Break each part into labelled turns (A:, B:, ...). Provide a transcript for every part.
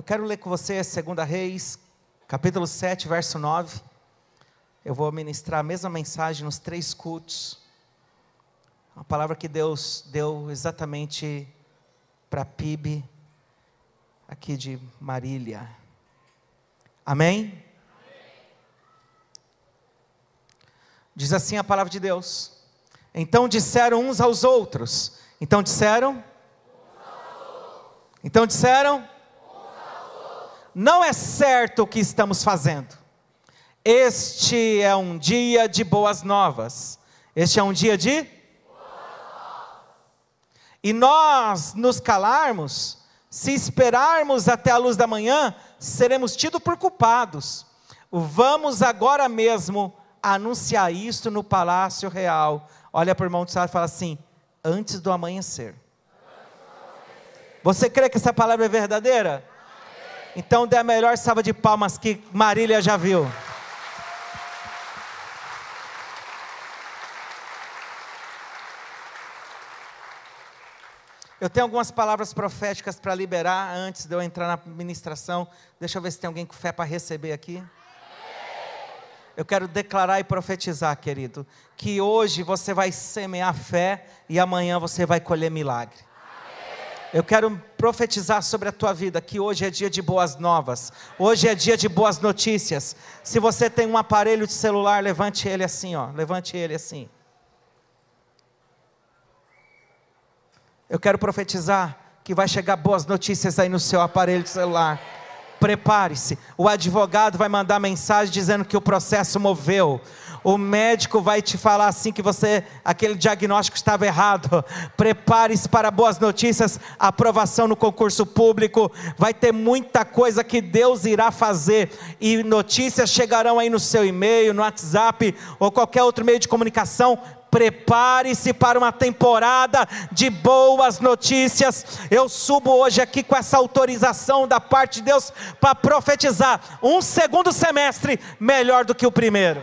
A: Eu quero ler com você 2 Reis, capítulo 7, verso 9. Eu vou ministrar a mesma mensagem nos três cultos. Uma palavra que Deus deu exatamente para PIB aqui de Marília. Amém? Diz assim a palavra de Deus. Então disseram uns aos outros. Então disseram? Então disseram? Não é certo o que estamos fazendo. Este é um dia de boas novas. Este é um dia de? E nós nos calarmos, se esperarmos até a luz da manhã, seremos tidos por culpados. Vamos agora mesmo anunciar isto no palácio real. Olha para o irmão do e fala assim: antes do amanhecer. Você crê que essa palavra é verdadeira? Então dê a melhor salva de palmas que Marília já viu. Eu tenho algumas palavras proféticas para liberar antes de eu entrar na ministração. Deixa eu ver se tem alguém com fé para receber aqui. Eu quero declarar e profetizar, querido, que hoje você vai semear fé e amanhã você vai colher milagre. Eu quero profetizar sobre a tua vida que hoje é dia de boas novas, hoje é dia de boas notícias. Se você tem um aparelho de celular, levante ele assim, ó, levante ele assim. Eu quero profetizar que vai chegar boas notícias aí no seu aparelho de celular. Prepare-se. O advogado vai mandar mensagem dizendo que o processo moveu. O médico vai te falar assim que você aquele diagnóstico estava errado. Prepare-se para boas notícias, aprovação no concurso público. Vai ter muita coisa que Deus irá fazer e notícias chegarão aí no seu e-mail, no WhatsApp ou qualquer outro meio de comunicação Prepare-se para uma temporada de boas notícias. Eu subo hoje aqui com essa autorização da parte de Deus para profetizar um segundo semestre melhor do que o primeiro.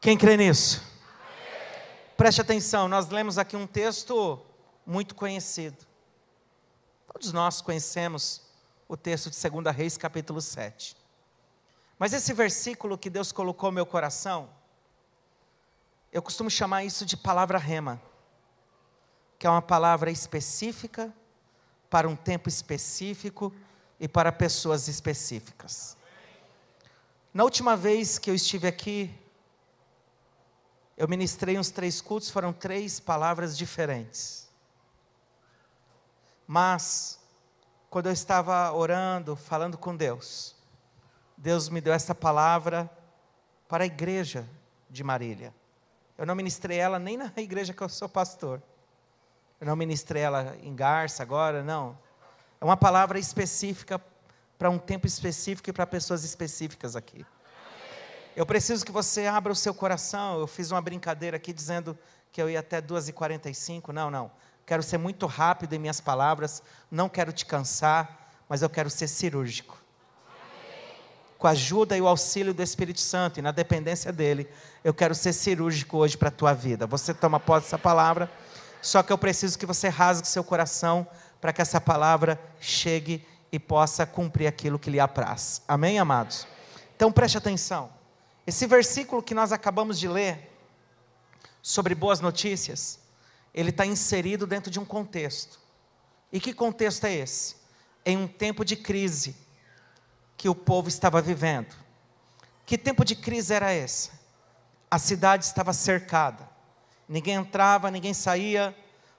A: Quem crê nisso? Preste atenção, nós lemos aqui um texto muito conhecido. Todos nós conhecemos o texto de 2 Reis, capítulo 7. Mas esse versículo que Deus colocou no meu coração, eu costumo chamar isso de palavra rema, que é uma palavra específica, para um tempo específico e para pessoas específicas. Na última vez que eu estive aqui, eu ministrei uns três cultos, foram três palavras diferentes. Mas, quando eu estava orando, falando com Deus, Deus me deu essa palavra para a igreja de Marília. Eu não ministrei ela nem na igreja que eu sou pastor. Eu não ministrei ela em Garça agora, não. É uma palavra específica para um tempo específico e para pessoas específicas aqui. Eu preciso que você abra o seu coração. Eu fiz uma brincadeira aqui dizendo que eu ia até 2h45. Não, não. Quero ser muito rápido em minhas palavras. Não quero te cansar, mas eu quero ser cirúrgico. Com a ajuda e o auxílio do Espírito Santo e na dependência dele, eu quero ser cirúrgico hoje para a tua vida. Você toma posse dessa palavra, só que eu preciso que você rasgue seu coração para que essa palavra chegue e possa cumprir aquilo que lhe apraz. Amém, amados? Então preste atenção. Esse versículo que nós acabamos de ler, sobre boas notícias, ele está inserido dentro de um contexto. E que contexto é esse? Em um tempo de crise que o povo estava vivendo. Que tempo de crise era esse? A cidade estava cercada, ninguém entrava, ninguém saía,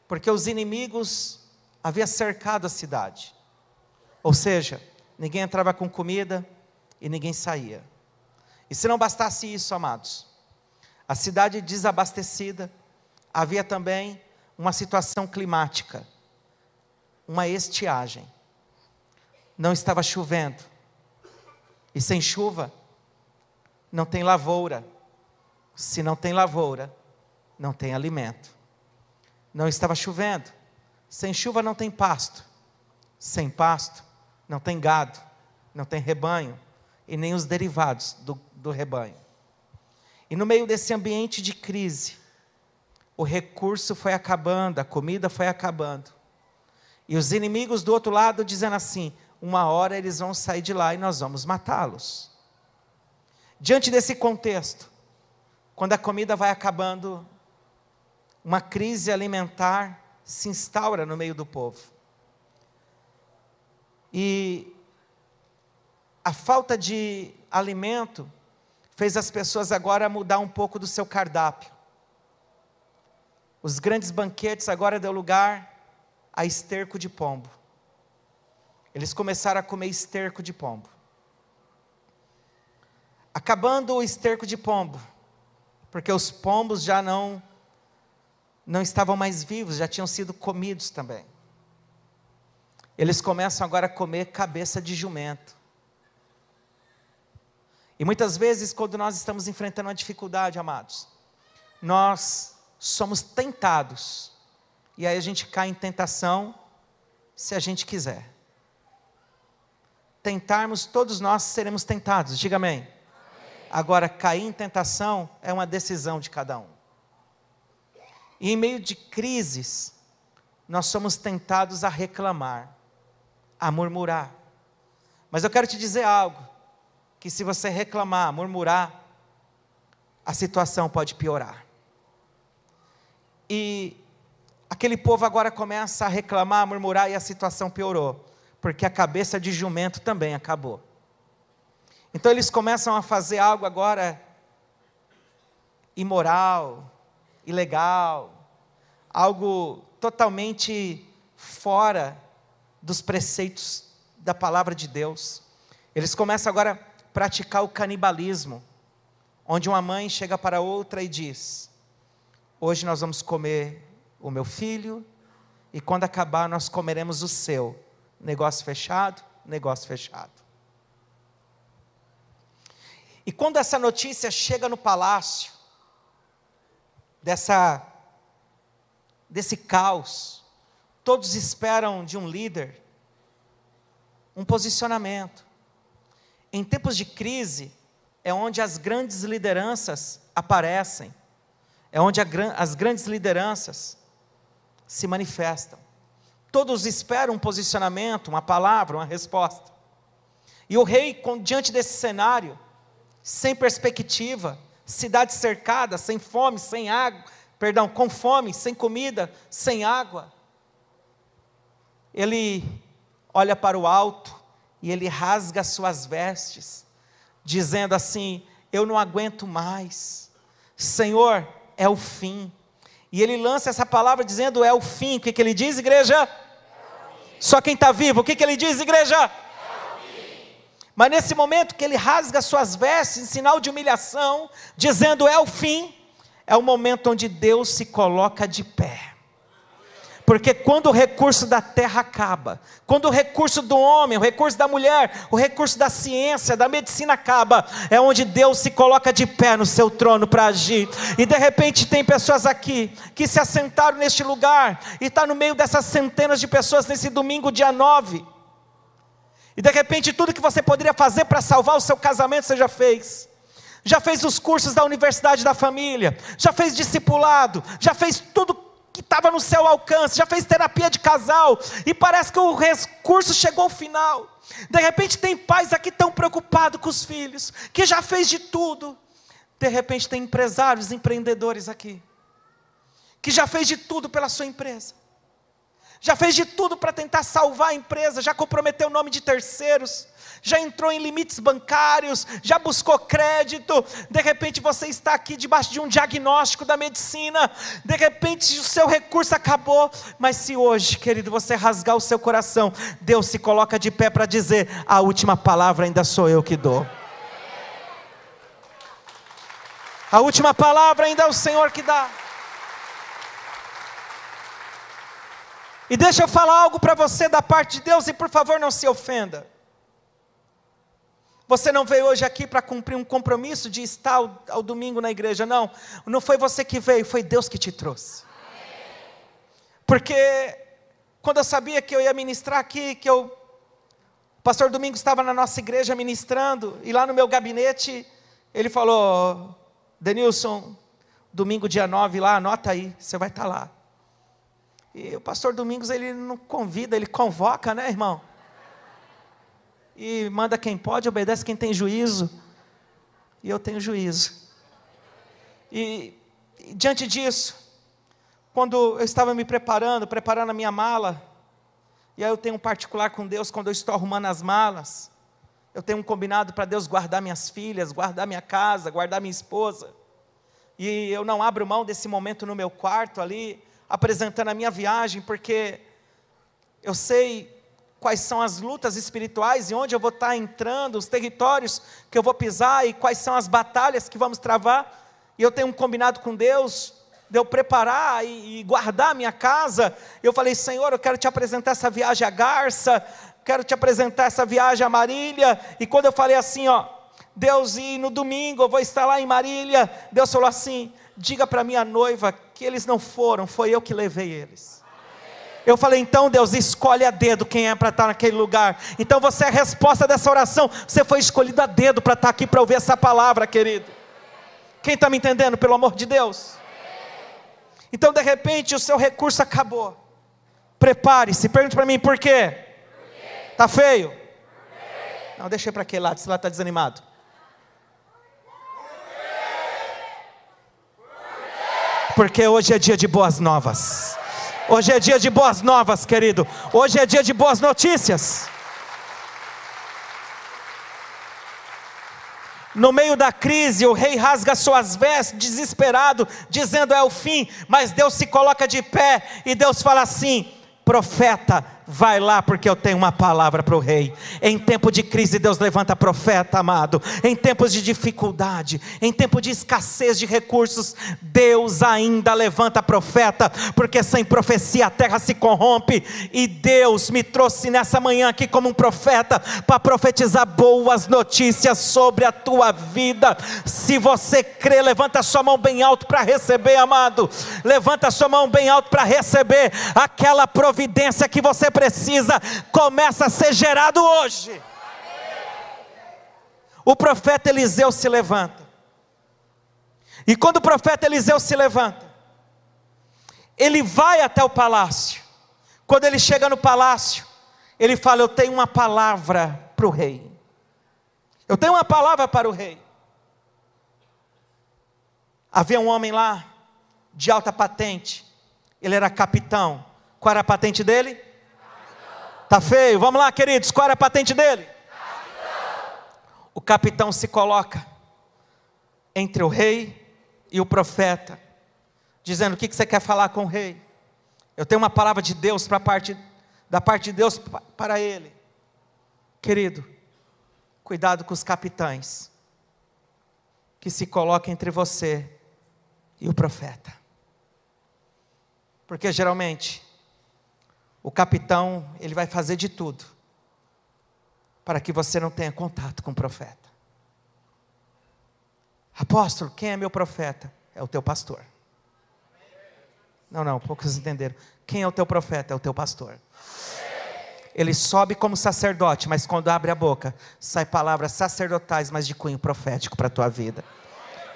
A: porque os inimigos haviam cercado a cidade. Ou seja, ninguém entrava com comida e ninguém saía. E se não bastasse isso, amados, a cidade desabastecida, havia também uma situação climática, uma estiagem. Não estava chovendo. E sem chuva, não tem lavoura. Se não tem lavoura, não tem alimento. Não estava chovendo. Sem chuva não tem pasto. Sem pasto, não tem gado, não tem rebanho e nem os derivados do, do rebanho. E no meio desse ambiente de crise, o recurso foi acabando, a comida foi acabando. E os inimigos do outro lado dizendo assim: uma hora eles vão sair de lá e nós vamos matá-los. Diante desse contexto, quando a comida vai acabando, uma crise alimentar se instaura no meio do povo. E a falta de alimento fez as pessoas agora mudar um pouco do seu cardápio. Os grandes banquetes agora deu lugar a esterco de pombo. Eles começaram a comer esterco de pombo. Acabando o esterco de pombo, porque os pombos já não não estavam mais vivos, já tinham sido comidos também. Eles começam agora a comer cabeça de jumento. E muitas vezes, quando nós estamos enfrentando uma dificuldade, amados, nós somos tentados. E aí a gente cai em tentação se a gente quiser. Tentarmos, todos nós seremos tentados, diga amém. amém. Agora, cair em tentação é uma decisão de cada um. E em meio de crises, nós somos tentados a reclamar, a murmurar. Mas eu quero te dizer algo: que se você reclamar, murmurar, a situação pode piorar. E aquele povo agora começa a reclamar, a murmurar e a situação piorou, porque a cabeça de jumento também acabou. Então eles começam a fazer algo agora imoral, ilegal, algo totalmente fora dos preceitos da palavra de Deus. Eles começam agora a praticar o canibalismo, onde uma mãe chega para outra e diz: Hoje nós vamos comer o meu filho, e quando acabar nós comeremos o seu. Negócio fechado, negócio fechado. E quando essa notícia chega no palácio, dessa, desse caos. Todos esperam de um líder um posicionamento. Em tempos de crise, é onde as grandes lideranças aparecem, é onde a, as grandes lideranças se manifestam. Todos esperam um posicionamento, uma palavra, uma resposta. E o rei, diante desse cenário, sem perspectiva, cidade cercada, sem fome, sem água, perdão, com fome, sem comida, sem água. Ele olha para o alto e ele rasga suas vestes, dizendo assim: Eu não aguento mais, Senhor, é o fim. E ele lança essa palavra dizendo: É o fim. O que, que ele diz, igreja? Só quem está vivo, o que, que ele diz, igreja? Mas nesse momento que ele rasga suas vestes em sinal de humilhação, dizendo é o fim, é o momento onde Deus se coloca de pé. Porque quando o recurso da terra acaba, quando o recurso do homem, o recurso da mulher, o recurso da ciência, da medicina acaba, é onde Deus se coloca de pé no seu trono para agir. E de repente tem pessoas aqui que se assentaram neste lugar e está no meio dessas centenas de pessoas nesse domingo, dia 9 e de repente tudo que você poderia fazer para salvar o seu casamento você já fez. Já fez os cursos da universidade da família, já fez discipulado, já fez tudo que estava no seu alcance, já fez terapia de casal, e parece que o recurso chegou ao final. De repente tem pais aqui tão preocupados com os filhos, que já fez de tudo. De repente tem empresários, empreendedores aqui, que já fez de tudo pela sua empresa já fez de tudo para tentar salvar a empresa, já comprometeu o nome de terceiros, já entrou em limites bancários, já buscou crédito. De repente você está aqui debaixo de um diagnóstico da medicina, de repente o seu recurso acabou. Mas se hoje, querido, você rasgar o seu coração, Deus se coloca de pé para dizer: a última palavra ainda sou eu que dou. A última palavra ainda é o Senhor que dá. E deixa eu falar algo para você da parte de Deus, e por favor não se ofenda. Você não veio hoje aqui para cumprir um compromisso de estar ao, ao, domingo na igreja, não. Não foi você que veio, foi Deus que te trouxe. Porque quando eu sabia que eu ia ministrar aqui, que eu pastor Domingos estava na nossa igreja ministrando, e lá no meu gabinete, ele falou: Denilson, domingo dia 9 lá, anota aí, você vai estar lá. E o pastor Domingos, ele não convida, ele convoca, né, irmão? E manda quem pode, obedece quem tem juízo. E eu tenho juízo. E, e diante disso, quando eu estava me preparando, preparando a minha mala, e aí eu tenho um particular com Deus quando eu estou arrumando as malas. Eu tenho um combinado para Deus guardar minhas filhas, guardar minha casa, guardar minha esposa. E eu não abro mão desse momento no meu quarto ali, apresentando a minha viagem, porque eu sei quais são as lutas espirituais e onde eu vou estar entrando, os territórios que eu vou pisar e quais são as batalhas que vamos travar. E eu tenho um combinado com Deus de eu preparar e, e guardar a minha casa, eu falei, Senhor, eu quero te apresentar essa viagem a Garça, quero te apresentar essa viagem a Marília, e quando eu falei assim, ó, Deus, e no domingo eu vou estar lá em Marília, Deus falou assim, diga para minha noiva que eles não foram, foi eu que levei eles. Eu falei, então Deus, escolhe a dedo quem é para estar naquele lugar. Então você é a resposta dessa oração. Você foi escolhido a dedo para estar aqui para ouvir essa palavra, querido. Quem está me entendendo, pelo amor de Deus? Então, de repente, o seu recurso acabou. Prepare-se. Pergunte para mim por quê? Está feio? Não, deixa para aquele lado, esse lado está desanimado. Porque hoje é dia de boas novas. Hoje é dia de boas novas, querido. Hoje é dia de boas notícias. No meio da crise, o rei rasga suas vestes, desesperado, dizendo é o fim, mas Deus se coloca de pé e Deus fala assim: profeta, vai lá porque eu tenho uma palavra para o rei. Em tempo de crise, Deus levanta profeta, amado. Em tempos de dificuldade, em tempo de escassez de recursos, Deus ainda levanta profeta, porque sem profecia a terra se corrompe. E Deus me trouxe nessa manhã aqui como um profeta para profetizar boas notícias sobre a tua vida. Se você crê, levanta sua mão bem alto para receber, amado. Levanta sua mão bem alto para receber aquela providência que você precisa começa a ser gerado hoje. O profeta Eliseu se levanta. E quando o profeta Eliseu se levanta, ele vai até o palácio. Quando ele chega no palácio, ele fala: Eu tenho uma palavra para o rei. Eu tenho uma palavra para o rei. Havia um homem lá, de alta patente, ele era capitão. Qual era a patente dele? Tá feio? Vamos lá, queridos. Qual era a patente dele? Capitão. O capitão se coloca entre o rei e o profeta, dizendo: O que você quer falar com o rei? Eu tenho uma palavra de Deus para parte da parte de Deus para ele. Querido, cuidado com os capitães que se colocam entre você e o profeta. Porque geralmente o capitão, ele vai fazer de tudo para que você não tenha contato com o profeta. Apóstolo, quem é meu profeta? É o teu pastor. Não, não, poucos entenderam. Quem é o teu profeta? É o teu pastor. Ele sobe como sacerdote, mas quando abre a boca, sai palavras sacerdotais, mas de cunho profético para a tua vida.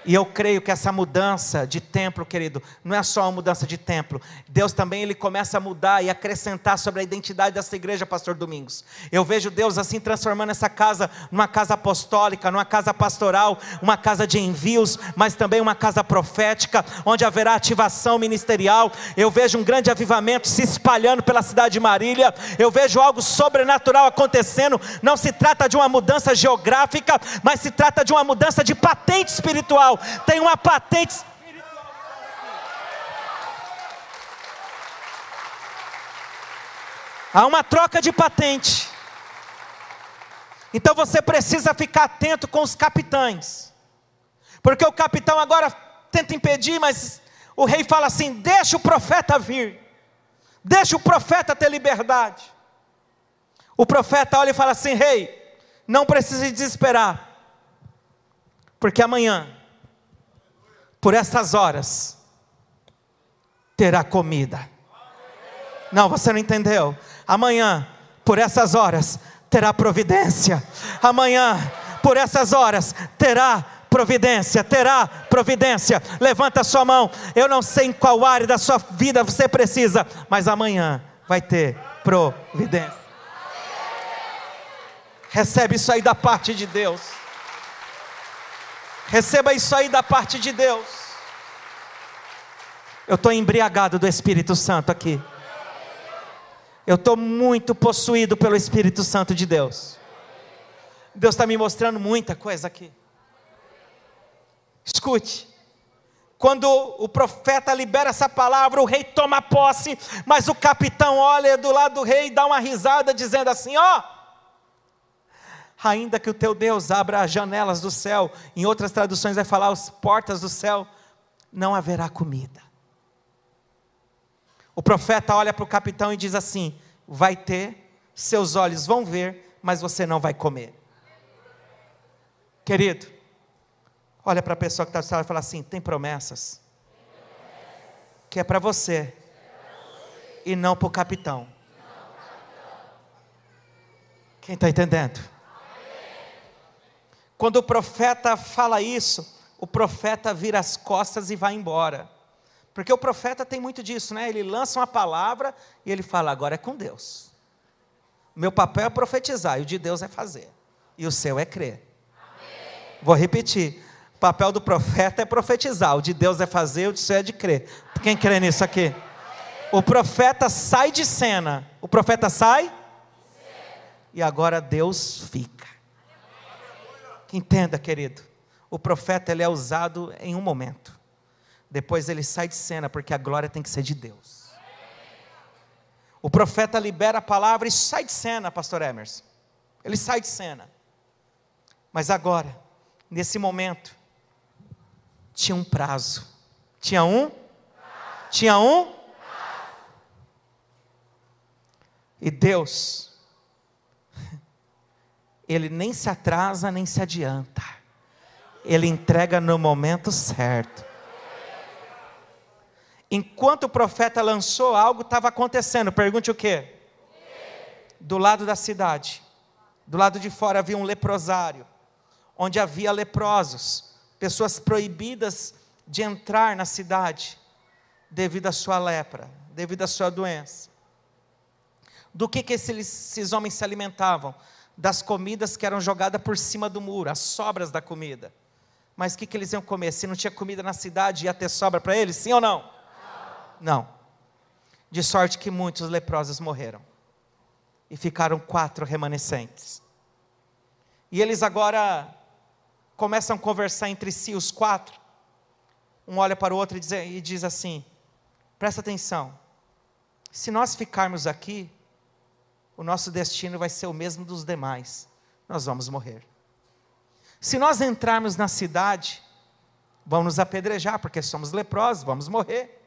A: E eu creio que essa mudança de templo, querido, não é só uma mudança de templo. Deus também ele começa a mudar e acrescentar sobre a identidade dessa igreja, pastor Domingos. Eu vejo Deus assim transformando essa casa numa casa apostólica, numa casa pastoral, uma casa de envios, mas também uma casa profética, onde haverá ativação ministerial. Eu vejo um grande avivamento se espalhando pela cidade de Marília. Eu vejo algo sobrenatural acontecendo. Não se trata de uma mudança geográfica, mas se trata de uma mudança de patente espiritual espiritual, tem uma patente. Há uma troca de patente. Então você precisa ficar atento com os capitães. Porque o capitão agora tenta impedir, mas o rei fala assim: deixa o profeta vir, deixa o profeta ter liberdade. O profeta olha e fala assim: rei, não precisa desesperar, porque amanhã por essas horas, terá comida. Não, você não entendeu. Amanhã, por essas horas, terá providência. Amanhã, por essas horas, terá providência, terá providência. Levanta a sua mão. Eu não sei em qual área da sua vida você precisa, mas amanhã vai ter providência. Recebe isso aí da parte de Deus. Receba isso aí da parte de Deus. Eu estou embriagado do Espírito Santo aqui. Eu estou muito possuído pelo Espírito Santo de Deus. Deus está me mostrando muita coisa aqui. Escute. Quando o profeta libera essa palavra, o rei toma posse, mas o capitão olha do lado do rei e dá uma risada, dizendo assim: Ó, oh, ainda que o teu Deus abra as janelas do céu, em outras traduções vai falar as portas do céu, não haverá comida. O profeta olha para o capitão e diz assim: Vai ter, seus olhos vão ver, mas você não vai comer. Querido, olha para a pessoa que está do e fala assim: tem promessas, que é para você, e não para o capitão. Quem está entendendo? Quando o profeta fala isso, o profeta vira as costas e vai embora. Porque o profeta tem muito disso, né? Ele lança uma palavra e ele fala: agora é com Deus. Meu papel é profetizar e o de Deus é fazer. E o seu é crer. Amém. Vou repetir. O papel do profeta é profetizar, o de Deus é fazer, o de seu é de crer. Quem crê nisso aqui? O profeta sai de cena. O profeta sai? E agora Deus fica. Entenda, querido. O profeta ele é usado em um momento. Depois ele sai de cena, porque a glória tem que ser de Deus. O profeta libera a palavra e sai de cena, pastor Emerson. Ele sai de cena. Mas agora, nesse momento, tinha um prazo. Tinha um? Tinha um? E Deus, Ele nem se atrasa nem se adianta. Ele entrega no momento certo. Enquanto o profeta lançou, algo estava acontecendo. Pergunte o quê? Do lado da cidade, do lado de fora havia um leprosário, onde havia leprosos, pessoas proibidas de entrar na cidade devido à sua lepra, devido à sua doença. Do que, que esses, esses homens se alimentavam? Das comidas que eram jogadas por cima do muro, as sobras da comida. Mas o que, que eles iam comer? Se não tinha comida na cidade, ia ter sobra para eles? Sim ou não? Não. De sorte que muitos leprosos morreram. E ficaram quatro remanescentes. E eles agora começam a conversar entre si, os quatro. Um olha para o outro e diz, e diz assim: presta atenção. Se nós ficarmos aqui, o nosso destino vai ser o mesmo dos demais. Nós vamos morrer. Se nós entrarmos na cidade, vão nos apedrejar, porque somos leprosos, vamos morrer.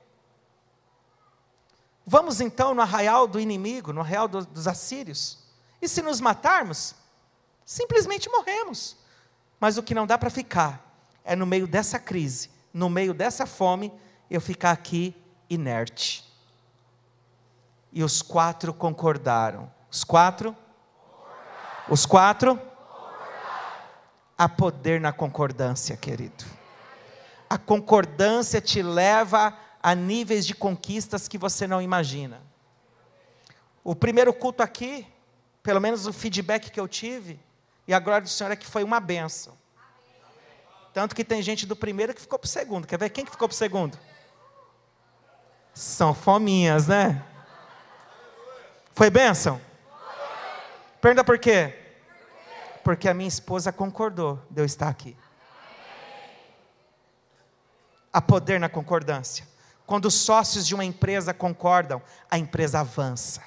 A: Vamos então no arraial do inimigo, no arraial do, dos assírios. E se nos matarmos, simplesmente morremos. Mas o que não dá para ficar é no meio dessa crise, no meio dessa fome, eu ficar aqui inerte. E os quatro concordaram. Os quatro? Os quatro? Há poder na concordância, querido. A concordância te leva a níveis de conquistas que você não imagina. O primeiro culto aqui, pelo menos o feedback que eu tive, e a glória do Senhor é que foi uma benção. Tanto que tem gente do primeiro que ficou para o segundo. Quer ver quem que ficou para o segundo? São fominhas, né? Foi bênção? Pergunta por quê? Porque a minha esposa concordou de eu estar aqui. Há poder na concordância. Quando os sócios de uma empresa concordam, a empresa avança.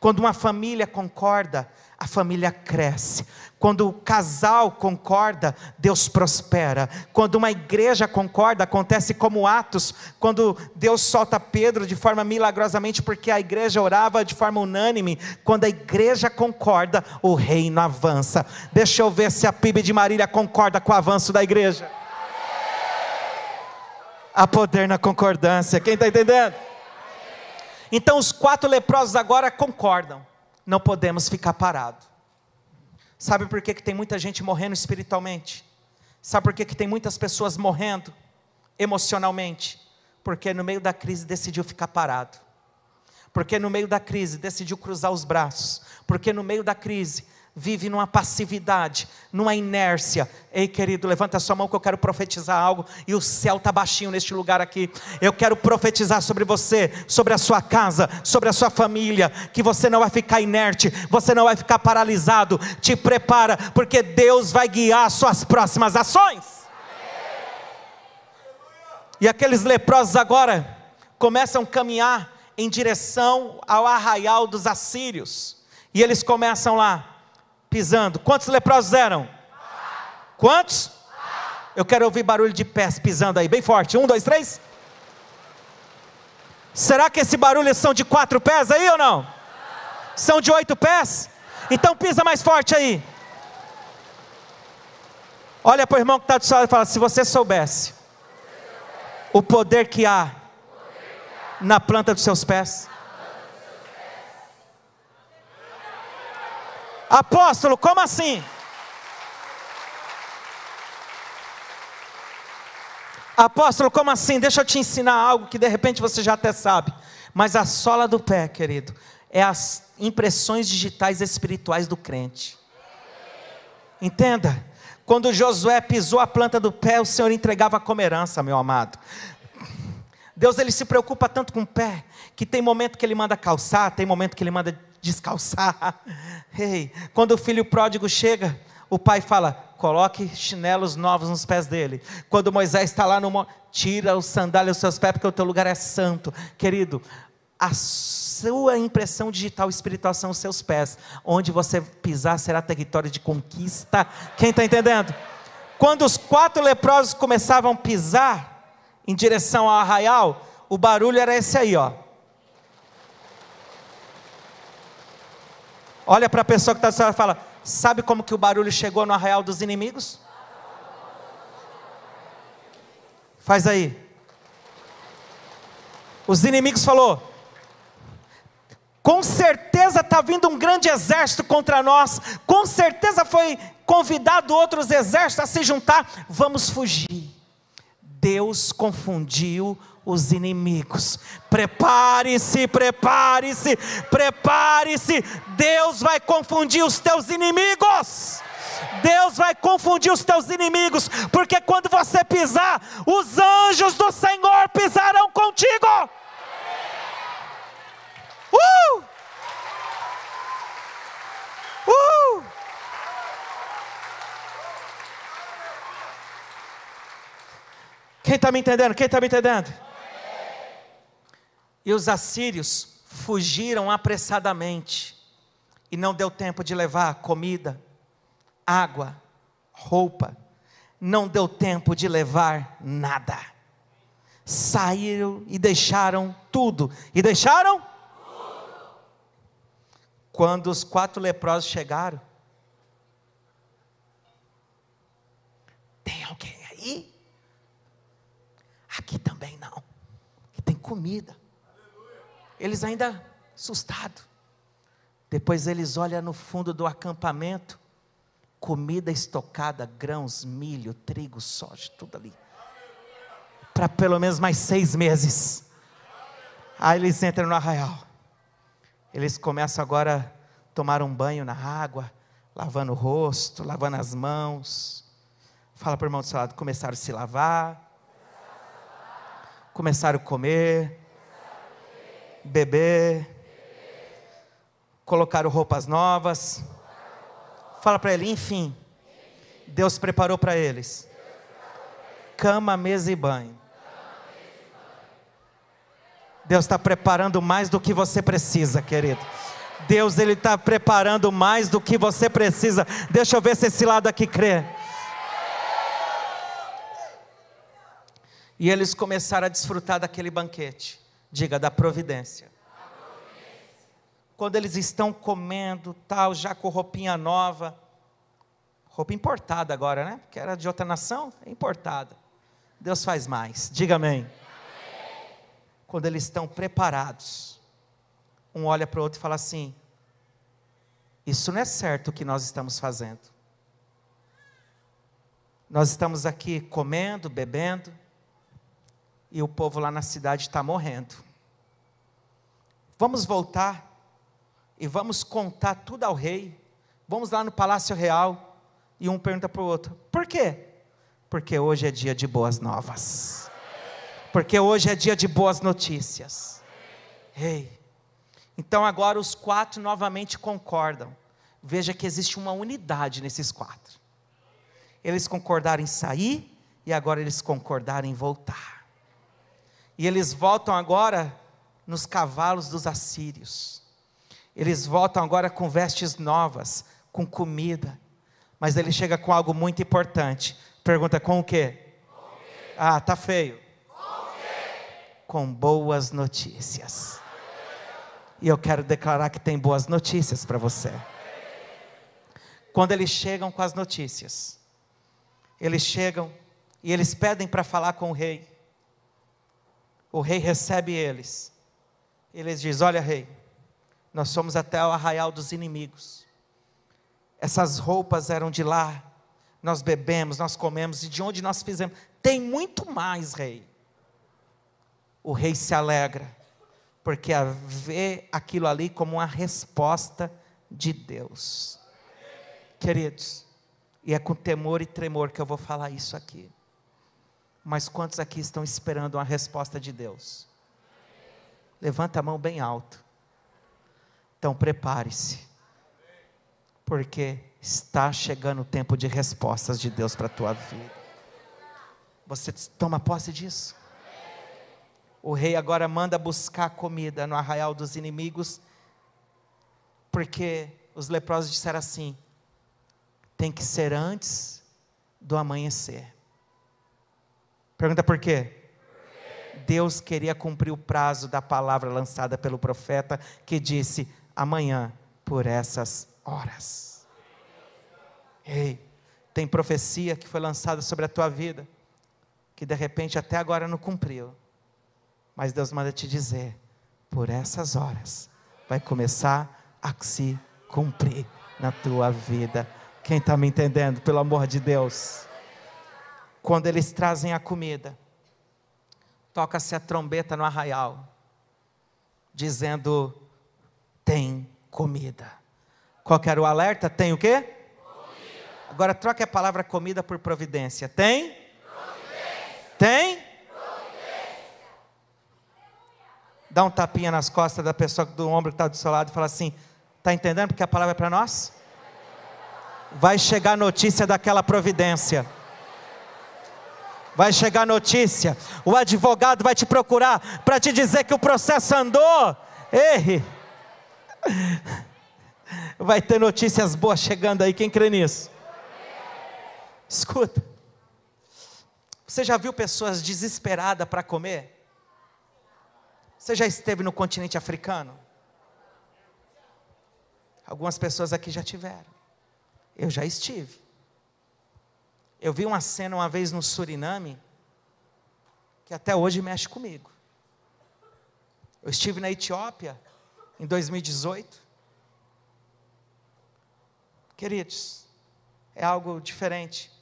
A: Quando uma família concorda, a família cresce. Quando o casal concorda, Deus prospera. Quando uma igreja concorda, acontece como Atos, quando Deus solta Pedro de forma milagrosamente, porque a igreja orava de forma unânime. Quando a igreja concorda, o reino avança. Deixa eu ver se a PIB de Marília concorda com o avanço da igreja. Há poder na concordância. Quem está entendendo? Então os quatro leprosos agora concordam. Não podemos ficar parados. Sabe por que, que tem muita gente morrendo espiritualmente? Sabe por que, que tem muitas pessoas morrendo emocionalmente? Porque no meio da crise decidiu ficar parado. Porque no meio da crise decidiu cruzar os braços. Porque no meio da crise vive numa passividade, numa inércia. Ei, querido, levanta a sua mão que eu quero profetizar algo e o céu está baixinho neste lugar aqui. Eu quero profetizar sobre você, sobre a sua casa, sobre a sua família, que você não vai ficar inerte, você não vai ficar paralisado. Te prepara, porque Deus vai guiar suas próximas ações. E aqueles leprosos agora começam a caminhar em direção ao arraial dos assírios. E eles começam lá, pisando. Quantos leprosos eram? Quantos? Eu quero ouvir barulho de pés pisando aí, bem forte. Um, dois, três. Será que esse barulho são de quatro pés aí ou não? São de oito pés? Então pisa mais forte aí. Olha para o irmão que está do seu lado e fala: se você soubesse o poder que há na planta dos seus pés. Apóstolo, como assim? Apóstolo, como assim? Deixa eu te ensinar algo que de repente você já até sabe. Mas a sola do pé, querido, é as impressões digitais espirituais do crente. Entenda? Quando Josué pisou a planta do pé, o Senhor entregava como herança, meu amado. Deus ele se preocupa tanto com o pé, que tem momento que ele manda calçar, tem momento que ele manda descalçar. Ei, quando o filho pródigo chega, o pai fala: coloque chinelos novos nos pés dele. Quando Moisés está lá no tira o sandália dos seus pés, porque o teu lugar é santo. Querido, a sua impressão digital espiritual são os seus pés. Onde você pisar será território de conquista. Quem está entendendo? Quando os quatro leprosos começavam a pisar em direção ao arraial, o barulho era esse aí, ó. Olha para a pessoa que está do e fala: Sabe como que o barulho chegou no arraial dos inimigos? Faz aí. Os inimigos falou: Com certeza está vindo um grande exército contra nós. Com certeza foi convidado outros exércitos a se juntar. Vamos fugir. Deus confundiu os inimigos. Prepare-se, prepare-se, prepare-se. Deus vai confundir os teus inimigos. Deus vai confundir os teus inimigos, porque quando você pisar, os anjos do Senhor pisarão contigo. Uh! Uh! Quem está me entendendo? Quem está me entendendo? E os assírios fugiram apressadamente, e não deu tempo de levar comida, água, roupa, não deu tempo de levar nada. Saíram e deixaram tudo. E deixaram? Tudo. Quando os quatro leprosos chegaram, tem alguém aí? Aqui também não. Aqui tem comida. Eles ainda assustados. Depois eles olham no fundo do acampamento, comida estocada, grãos, milho, trigo, soja, tudo ali. Para pelo menos mais seis meses. Aí eles entram no arraial. Eles começam agora a tomar um banho na água, lavando o rosto, lavando as mãos. Fala para o irmão do seu lado, começaram a se lavar, começaram a comer, beber, colocaram roupas novas. Fala para ele, enfim, Deus preparou para eles cama, mesa e banho. Deus está preparando mais do que você precisa, querido. Deus ele está preparando mais do que você precisa. Deixa eu ver se esse lado aqui crê. E eles começaram a desfrutar daquele banquete. Diga, da providência. Quando eles estão comendo, tal, já com roupinha nova, roupa importada agora, né? Porque era de outra nação, é importada. Deus faz mais. Diga amém. amém. Quando eles estão preparados, um olha para o outro e fala assim: Isso não é certo o que nós estamos fazendo. Nós estamos aqui comendo, bebendo, e o povo lá na cidade está morrendo. Vamos voltar e vamos contar tudo ao rei. Vamos lá no palácio real e um pergunta para o outro: por quê? Porque hoje é dia de boas novas. Porque hoje é dia de boas notícias. Rei. Então agora os quatro novamente concordam. Veja que existe uma unidade nesses quatro eles concordaram em sair e agora eles concordaram em voltar. E eles voltam agora nos cavalos dos assírios. Eles voltam agora com vestes novas, com comida. Mas ele chega com algo muito importante. Pergunta com o quê? Com quê? Ah, tá feio. Com, com boas notícias. E eu quero declarar que tem boas notícias para você. Quando eles chegam com as notícias, eles chegam e eles pedem para falar com o rei. O rei recebe eles. Eles diz: Olha, rei, nós fomos até o arraial dos inimigos. Essas roupas eram de lá. Nós bebemos, nós comemos, e de onde nós fizemos. Tem muito mais, rei. O rei se alegra, porque vê aquilo ali como uma resposta de Deus. Queridos, e é com temor e tremor que eu vou falar isso aqui. Mas quantos aqui estão esperando uma resposta de Deus? Levanta a mão bem alto. Então prepare-se. Porque está chegando o tempo de respostas de Deus para a tua vida. Você toma posse disso? O rei agora manda buscar comida no arraial dos inimigos, porque os leprosos disseram assim: tem que ser antes do amanhecer. Pergunta por quê? Deus queria cumprir o prazo da palavra lançada pelo profeta que disse: amanhã, por essas horas. Ei, tem profecia que foi lançada sobre a tua vida, que de repente até agora não cumpriu, mas Deus manda te dizer: por essas horas vai começar a se cumprir na tua vida quem está me entendendo, pelo amor de Deus? Quando eles trazem a comida, toca-se a trombeta no arraial, dizendo: tem comida. Qual era o alerta? Tem o quê? Comida. Agora troque a palavra comida por providência. Tem? Providência. Tem? Providência. Dá um tapinha nas costas da pessoa do ombro que está do seu lado e fala assim: está entendendo porque a palavra é para nós? vai chegar notícia daquela providência. Vai chegar notícia, o advogado vai te procurar para te dizer que o processo andou. Ei, vai ter notícias boas chegando aí, quem crê nisso? Escuta, você já viu pessoas desesperadas para comer? Você já esteve no continente africano? Algumas pessoas aqui já tiveram. Eu já estive. Eu vi uma cena uma vez no Suriname que até hoje mexe comigo. Eu estive na Etiópia em 2018. Queridos, é algo diferente.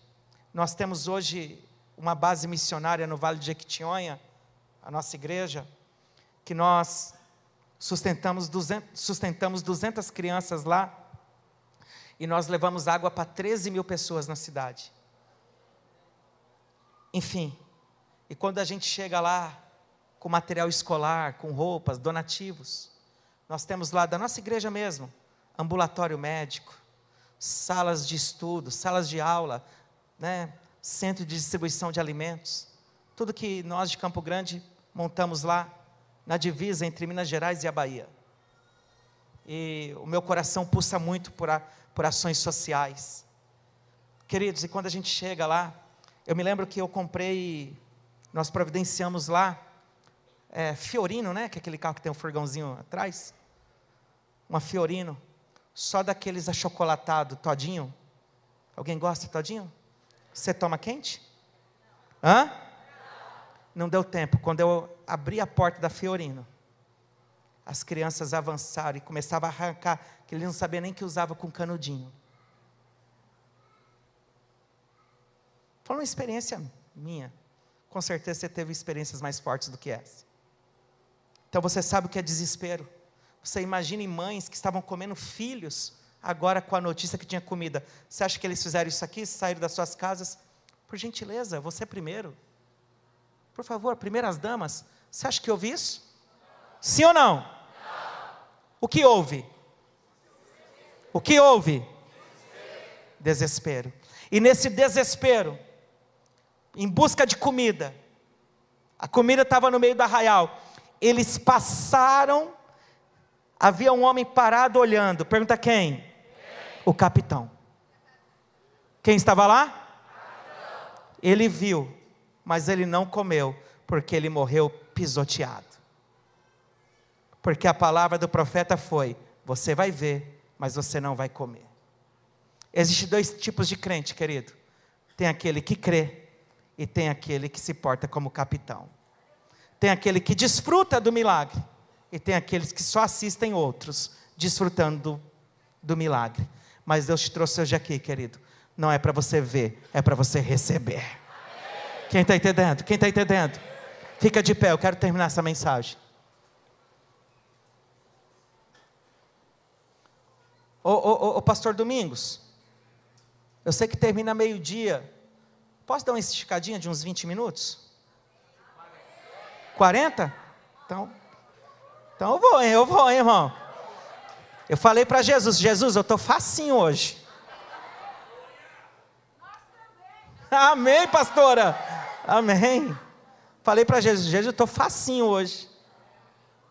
A: Nós temos hoje uma base missionária no Vale de Jequitinhonha, a nossa igreja, que nós sustentamos 200, sustentamos 200 crianças lá e nós levamos água para 13 mil pessoas na cidade. Enfim, e quando a gente chega lá com material escolar, com roupas, donativos, nós temos lá da nossa igreja mesmo, ambulatório médico, salas de estudo, salas de aula, né, centro de distribuição de alimentos, tudo que nós de Campo Grande montamos lá na divisa entre Minas Gerais e a Bahia. E o meu coração pulsa muito por, a, por ações sociais. Queridos, e quando a gente chega lá, eu me lembro que eu comprei, nós providenciamos lá, é, Fiorino, né? Que é aquele carro que tem um furgãozinho atrás. Uma Fiorino, só daqueles achocolatado, todinho. Alguém gosta todinho? Você toma quente? Hã? Não deu tempo. Quando eu abri a porta da Fiorino, as crianças avançaram e começavam a arrancar, que ele não sabia nem que usava com canudinho. Foi uma experiência minha. Com certeza você teve experiências mais fortes do que essa. Então você sabe o que é desespero. Você imagine mães que estavam comendo filhos, agora com a notícia que tinha comida. Você acha que eles fizeram isso aqui, saíram das suas casas? Por gentileza, você primeiro. Por favor, primeiras damas, você acha que houve isso? Sim ou não? O que houve? O que houve? Desespero. desespero. E nesse desespero, em busca de comida, a comida estava no meio do arraial. Eles passaram, havia um homem parado olhando. Pergunta quem? quem? O capitão. Quem estava lá? Ele viu, mas ele não comeu, porque ele morreu pisoteado. Porque a palavra do profeta foi: você vai ver, mas você não vai comer. Existem dois tipos de crente, querido. Tem aquele que crê e tem aquele que se porta como capitão. Tem aquele que desfruta do milagre e tem aqueles que só assistem outros desfrutando do, milagre. Mas Deus te trouxe hoje aqui, querido. Não é para você ver, é para você receber. Quem está entendendo? Quem está entendendo? Fica de pé, eu quero terminar essa mensagem. Ô, ô, ô, pastor Domingos, eu sei que termina meio-dia. Posso dar uma esticadinha de uns 20 minutos? 40? Então, então eu vou, hein, eu vou, hein, irmão. Eu falei para Jesus, Jesus, eu estou facinho hoje. Amém, pastora. Amém. Falei para Jesus, Jesus, eu estou facinho hoje.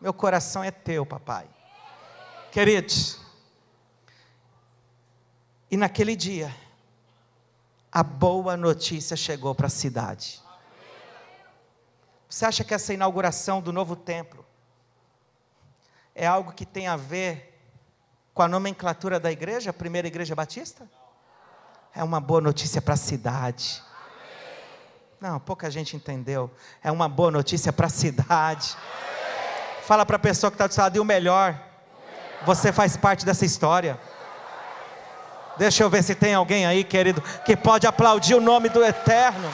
A: Meu coração é teu, papai. Queridos, e naquele dia, a boa notícia chegou para a cidade. Você acha que essa inauguração do novo templo é algo que tem a ver com a nomenclatura da igreja, a primeira igreja batista? É uma boa notícia para a cidade. Não, pouca gente entendeu. É uma boa notícia para a cidade. Fala para a pessoa que está do seu lado, e o melhor, você faz parte dessa história. Deixa eu ver se tem alguém aí, querido, que pode aplaudir o nome do Eterno.